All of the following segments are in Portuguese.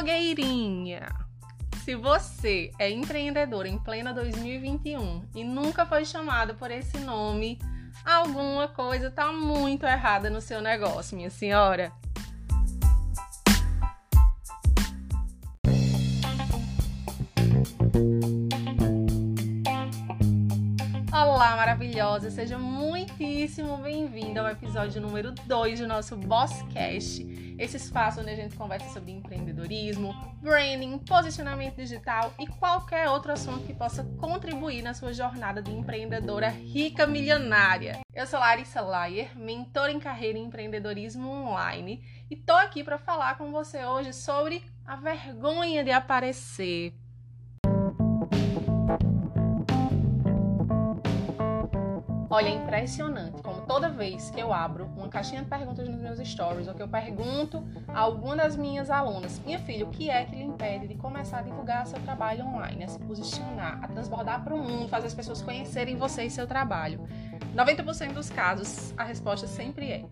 blogueirinha. Se você é empreendedor em plena 2021 e nunca foi chamado por esse nome, alguma coisa está muito errada no seu negócio, minha senhora. Olá, maravilhosa! Seja muitíssimo bem-vinda ao episódio número 2 do nosso Bosscast, esse espaço onde a gente conversa sobre empreendedorismo, branding, posicionamento digital e qualquer outro assunto que possa contribuir na sua jornada de empreendedora rica milionária. Eu sou Larissa Layer, mentora em carreira em empreendedorismo online, e tô aqui para falar com você hoje sobre a vergonha de aparecer. Olha, é impressionante toda vez que eu abro uma caixinha de perguntas nos meus stories ou que eu pergunto a alguma das minhas alunas, minha filha, o que é que lhe impede de começar a divulgar seu trabalho online, a se posicionar, a transbordar para o mundo, fazer as pessoas conhecerem você e seu trabalho? 90% dos casos, a resposta sempre é: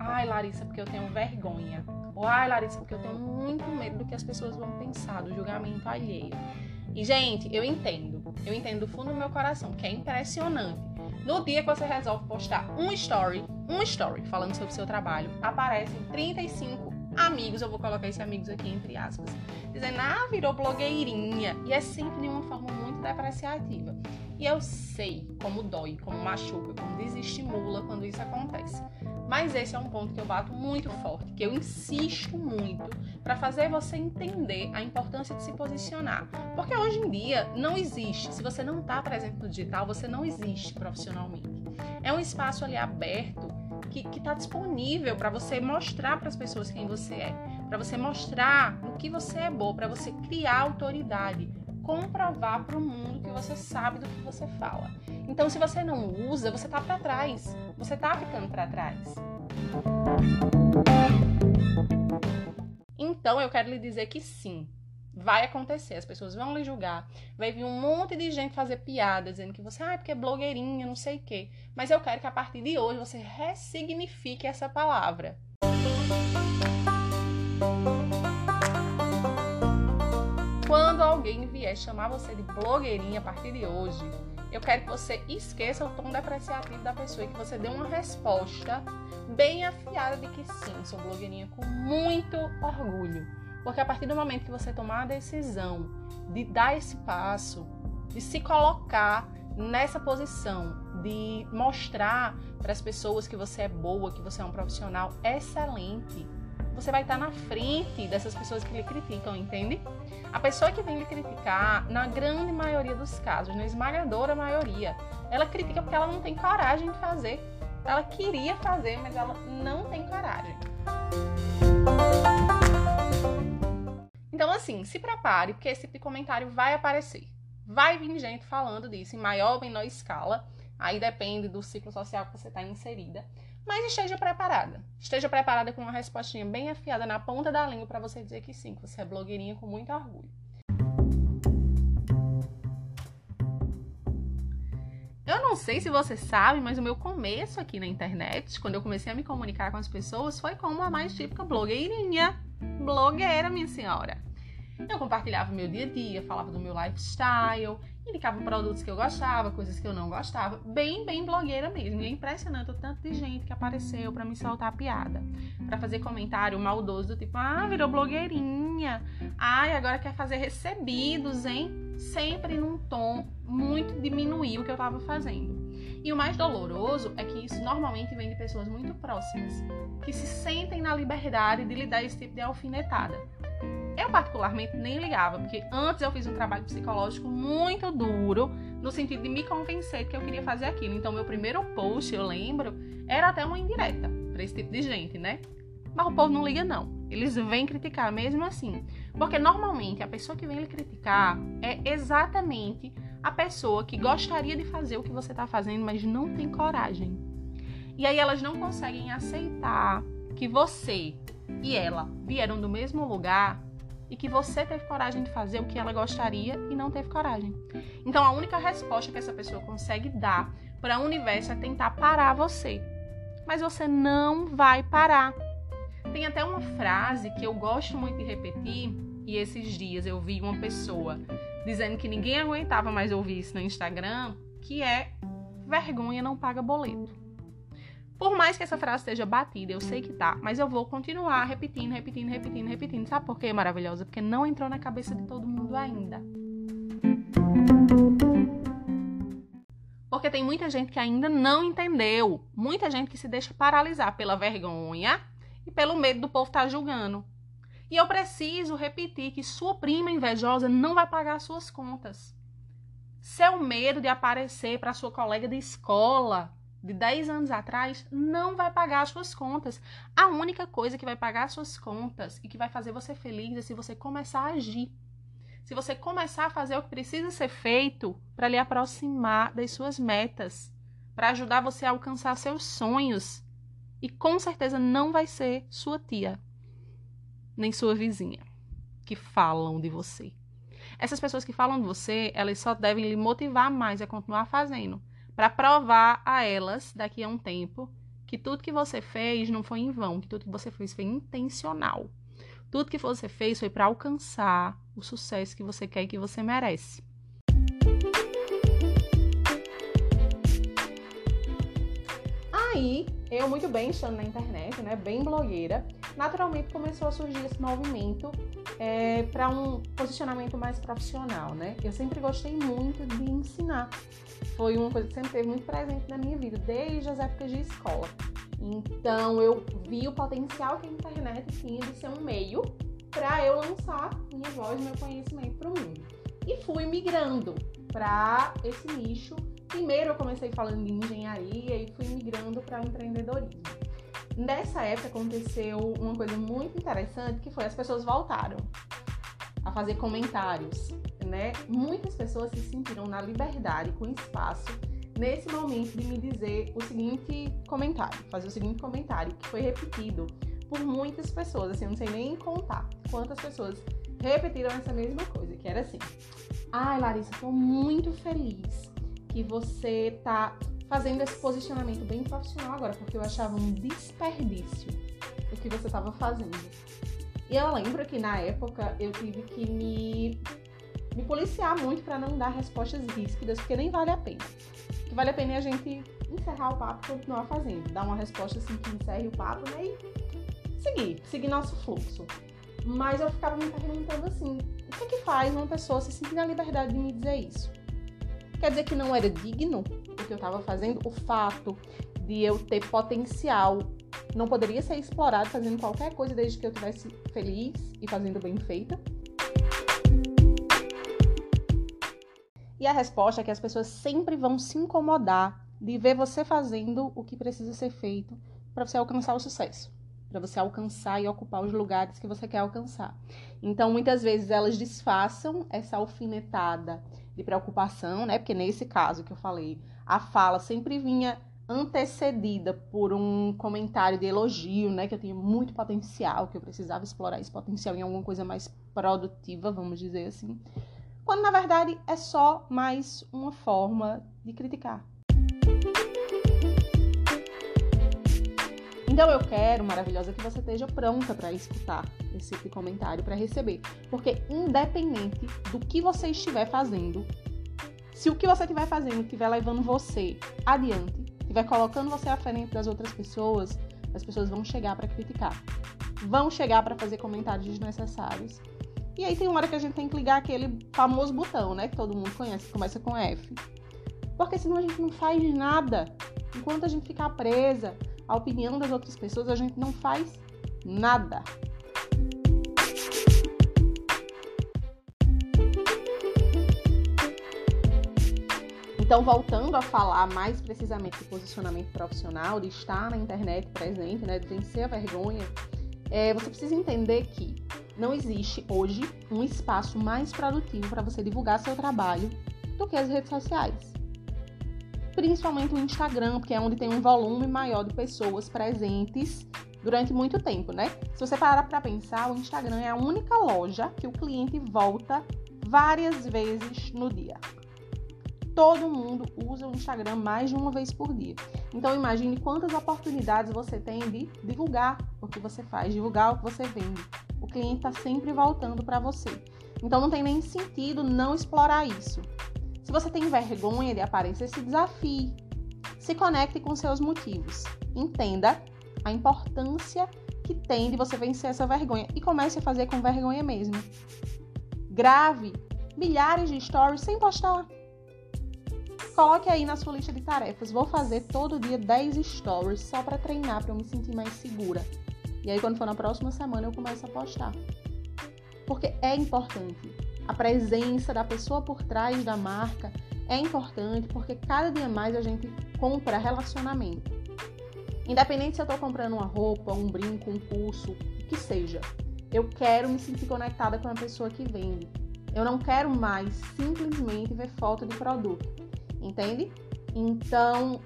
ai, Larissa, porque eu tenho vergonha. Ou ai, Larissa, porque eu tenho muito medo do que as pessoas vão pensar, do julgamento alheio. E, gente, eu entendo. Eu entendo do fundo do meu coração, que é impressionante no dia que você resolve postar um story, um story falando sobre o seu trabalho, aparecem 35 amigos, eu vou colocar esses amigos aqui entre aspas, dizendo, ah, virou blogueirinha. E é sempre de uma forma muito depreciativa. E eu sei como dói, como machuca, como desestimula quando isso acontece. Mas esse é um ponto que eu bato muito forte, que eu insisto muito para fazer você entender a importância de se posicionar. Porque hoje em dia não existe, se você não está presente no digital, você não existe profissionalmente. É um espaço ali aberto que está disponível para você mostrar para as pessoas quem você é, para você mostrar no que você é bom, para você criar autoridade, comprovar para o mundo você sabe do que você fala. Então, se você não usa, você está para trás. Você está ficando para trás. Então, eu quero lhe dizer que sim, vai acontecer. As pessoas vão lhe julgar. Vai vir um monte de gente fazer piada dizendo que você, ah, é porque é blogueirinha, não sei o quê. Mas eu quero que a partir de hoje você ressignifique essa palavra. Quando alguém vier chamar você de blogueirinha a partir de hoje, eu quero que você esqueça o tom depreciativo da pessoa e que você dê uma resposta bem afiada de que sim, sou blogueirinha com muito orgulho. Porque a partir do momento que você tomar a decisão de dar esse passo, de se colocar nessa posição, de mostrar para as pessoas que você é boa, que você é um profissional excelente, você vai estar na frente dessas pessoas que lhe criticam, entende? A pessoa que vem lhe criticar, na grande maioria dos casos, na esmagadora maioria, ela critica porque ela não tem coragem de fazer. Ela queria fazer, mas ela não tem coragem. Então, assim, se prepare, porque esse tipo de comentário vai aparecer. Vai vir gente falando disso em maior ou menor escala. Aí depende do ciclo social que você está inserida. Mas esteja preparada. Esteja preparada com uma respostinha bem afiada na ponta da língua para você dizer que sim, que você é blogueirinha com muito orgulho. Eu não sei se você sabe, mas o meu começo aqui na internet, quando eu comecei a me comunicar com as pessoas, foi como a mais típica blogueirinha. Blogueira, minha senhora. Eu compartilhava o meu dia a dia, falava do meu lifestyle, indicava produtos que eu gostava, coisas que eu não gostava, bem, bem blogueira mesmo. E é impressionante o tanto de gente que apareceu para me soltar piada, para fazer comentário maldoso do tipo: "Ah, virou blogueirinha. Ai, agora quer fazer recebidos, hein?" Sempre num tom muito diminuir o que eu estava fazendo. E o mais doloroso é que isso normalmente vem de pessoas muito próximas, que se sentem na liberdade de lhe dar esse tipo de alfinetada. Eu, particularmente, nem ligava, porque antes eu fiz um trabalho psicológico muito duro, no sentido de me convencer de que eu queria fazer aquilo. Então, meu primeiro post, eu lembro, era até uma indireta para esse tipo de gente, né? Mas o povo não liga, não. Eles vêm criticar mesmo assim. Porque normalmente a pessoa que vem lhe criticar é exatamente a pessoa que gostaria de fazer o que você está fazendo, mas não tem coragem. E aí elas não conseguem aceitar que você e ela vieram do mesmo lugar e que você teve coragem de fazer o que ela gostaria e não teve coragem. Então a única resposta que essa pessoa consegue dar para o universo é tentar parar você. Mas você não vai parar. Tem até uma frase que eu gosto muito de repetir, e esses dias eu vi uma pessoa dizendo que ninguém aguentava mais ouvir isso no Instagram, que é vergonha não paga boleto. Por mais que essa frase esteja batida, eu sei que tá, mas eu vou continuar repetindo, repetindo, repetindo, repetindo. Sabe por quê, maravilhosa? Porque não entrou na cabeça de todo mundo ainda. Porque tem muita gente que ainda não entendeu. Muita gente que se deixa paralisar pela vergonha e pelo medo do povo estar tá julgando. E eu preciso repetir que sua prima invejosa não vai pagar suas contas. Seu medo de aparecer para sua colega de escola de 10 anos atrás não vai pagar as suas contas. A única coisa que vai pagar as suas contas e que vai fazer você feliz é se você começar a agir. Se você começar a fazer o que precisa ser feito para lhe aproximar das suas metas, para ajudar você a alcançar seus sonhos. E com certeza não vai ser sua tia, nem sua vizinha que falam de você. Essas pessoas que falam de você, elas só devem lhe motivar mais a continuar fazendo, para provar a elas daqui a um tempo que tudo que você fez não foi em vão, que tudo que você fez foi intencional. Tudo que você fez foi para alcançar o sucesso que você quer e que você merece. Aí, eu muito bem estando na internet, né, bem blogueira, naturalmente começou a surgir esse movimento é, para um posicionamento mais profissional, né? Eu sempre gostei muito de ensinar. Foi uma coisa que sempre teve muito presente na minha vida, desde as épocas de escola. Então eu vi o potencial que a internet tinha de ser um meio para eu lançar minha voz, meu conhecimento para o mundo. E fui migrando para esse nicho. Primeiro eu comecei falando de engenharia e fui migrando para o empreendedorismo. Nessa época aconteceu uma coisa muito interessante que foi as pessoas voltaram a fazer comentários, né? Muitas pessoas se sentiram na liberdade, com espaço, nesse momento de me dizer o seguinte comentário, fazer o seguinte comentário que foi repetido por muitas pessoas, assim, eu não sei nem contar quantas pessoas repetiram essa mesma coisa, que era assim: "Ai, Larissa, tô muito feliz que você tá fazendo esse posicionamento bem profissional agora, porque eu achava um desperdício o que você estava fazendo. E eu lembro que na época eu tive que me, me policiar muito para não dar respostas ríspidas, porque nem vale a pena. O que vale a pena é a gente encerrar o papo e continuar fazendo, dar uma resposta assim que encerre o papo né, e seguir, seguir nosso fluxo. Mas eu ficava me perguntando assim: o que é que faz uma pessoa se sentir na liberdade de me dizer isso? Quer dizer que não era digno o que eu estava fazendo? O fato de eu ter potencial não poderia ser explorado fazendo qualquer coisa desde que eu estivesse feliz e fazendo bem feita? E a resposta é que as pessoas sempre vão se incomodar de ver você fazendo o que precisa ser feito para você alcançar o sucesso, para você alcançar e ocupar os lugares que você quer alcançar. Então, muitas vezes elas disfarçam essa alfinetada de preocupação, né? Porque nesse caso que eu falei, a fala sempre vinha antecedida por um comentário de elogio, né, que eu tinha muito potencial, que eu precisava explorar esse potencial em alguma coisa mais produtiva, vamos dizer assim. Quando na verdade é só mais uma forma de criticar. Então eu quero, maravilhosa, que você esteja pronta para escutar esse tipo comentário, para receber. Porque independente do que você estiver fazendo, se o que você estiver fazendo estiver levando você adiante, estiver colocando você à frente das outras pessoas, as pessoas vão chegar para criticar. Vão chegar para fazer comentários desnecessários. E aí tem uma hora que a gente tem que ligar aquele famoso botão, né, que todo mundo conhece, que começa com F. Porque senão a gente não faz nada. Enquanto a gente ficar presa a opinião das outras pessoas, a gente não faz nada. Então, voltando a falar mais precisamente do posicionamento profissional, de estar na internet presente, né, de vencer a vergonha, é, você precisa entender que não existe hoje um espaço mais produtivo para você divulgar seu trabalho do que as redes sociais principalmente o Instagram, porque é onde tem um volume maior de pessoas presentes durante muito tempo, né? Se você parar para pensar, o Instagram é a única loja que o cliente volta várias vezes no dia. Todo mundo usa o Instagram mais de uma vez por dia. Então imagine quantas oportunidades você tem de divulgar o que você faz, divulgar o que você vende. O cliente está sempre voltando para você. Então não tem nem sentido não explorar isso. Se você tem vergonha de aparecer, se desafie. Se conecte com seus motivos. Entenda a importância que tem de você vencer essa vergonha e comece a fazer com vergonha mesmo. Grave milhares de stories sem postar. Coloque aí na sua lista de tarefas. Vou fazer todo dia 10 stories só para treinar, para eu me sentir mais segura. E aí, quando for na próxima semana, eu começo a postar. Porque é importante. A presença da pessoa por trás da marca é importante porque cada dia mais a gente compra relacionamento. Independente se eu estou comprando uma roupa, um brinco, um curso, o que seja. Eu quero me sentir conectada com a pessoa que vende. Eu não quero mais simplesmente ver foto de produto. Entende? Então,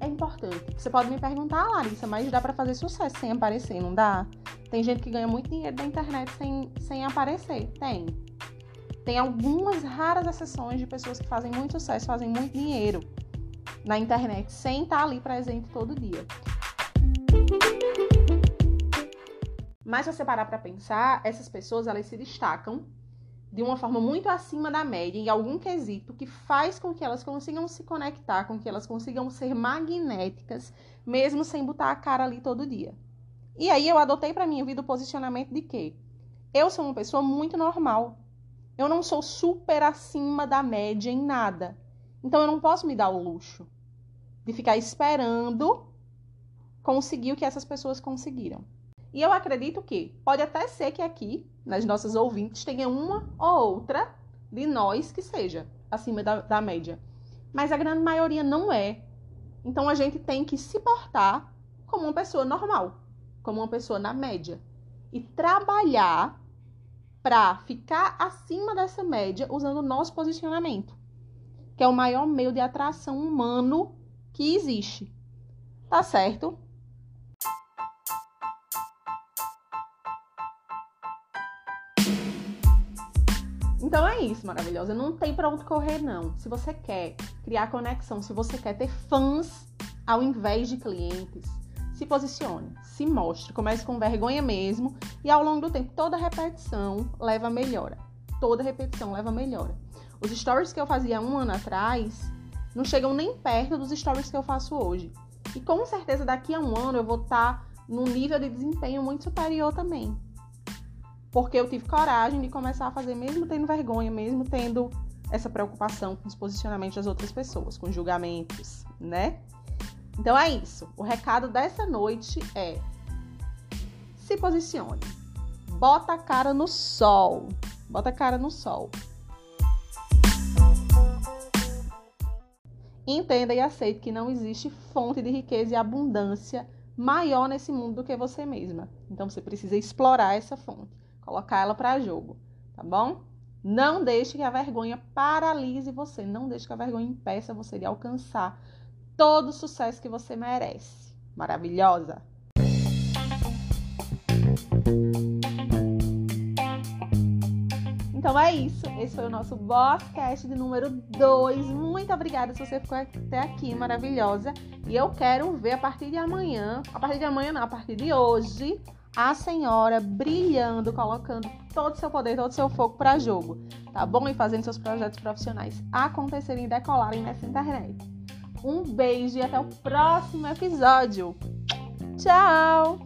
é importante. Você pode me perguntar, ah, Larissa, mas dá para fazer sucesso sem aparecer, não dá? Tem gente que ganha muito dinheiro da internet sem, sem aparecer. Tem. Tem algumas raras exceções de pessoas que fazem muito sucesso, fazem muito dinheiro na internet sem estar ali presente todo dia. Mas se você parar para pensar, essas pessoas elas se destacam de uma forma muito acima da média em algum quesito que faz com que elas consigam se conectar, com que elas consigam ser magnéticas, mesmo sem botar a cara ali todo dia. E aí eu adotei para minha vida o posicionamento de que eu sou uma pessoa muito normal. Eu não sou super acima da média em nada. Então eu não posso me dar o luxo de ficar esperando conseguir o que essas pessoas conseguiram. E eu acredito que pode até ser que aqui, nas nossas ouvintes, tenha uma ou outra de nós que seja acima da, da média. Mas a grande maioria não é. Então a gente tem que se portar como uma pessoa normal, como uma pessoa na média. E trabalhar para ficar acima dessa média usando o nosso posicionamento, que é o maior meio de atração humano que existe. Tá certo? Então é isso, maravilhosa. Não tem para onde correr, não. Se você quer criar conexão, se você quer ter fãs ao invés de clientes, se posicione, se mostre, comece com vergonha mesmo e ao longo do tempo toda repetição leva a melhora. Toda repetição leva a melhora. Os stories que eu fazia um ano atrás não chegam nem perto dos stories que eu faço hoje. E com certeza daqui a um ano eu vou estar tá num nível de desempenho muito superior também. Porque eu tive coragem de começar a fazer, mesmo tendo vergonha, mesmo tendo essa preocupação com os posicionamentos das outras pessoas, com julgamentos, né? Então é isso. O recado dessa noite é: se posicione. Bota a cara no sol. Bota a cara no sol. Entenda e aceite que não existe fonte de riqueza e abundância maior nesse mundo do que você mesma. Então você precisa explorar essa fonte colocar ela para jogo, tá bom? Não deixe que a vergonha paralise você, não deixe que a vergonha impeça você de alcançar todo o sucesso que você merece. Maravilhosa! Então é isso. Esse foi o nosso Bosscast de número 2. Muito obrigada se você ficou até aqui, maravilhosa. E eu quero ver a partir de amanhã, a partir de amanhã não, a partir de hoje, a senhora brilhando, colocando todo o seu poder, todo o seu fogo para jogo, tá bom? E fazendo seus projetos profissionais acontecerem e decolarem nessa internet. Um beijo e até o próximo episódio. Tchau!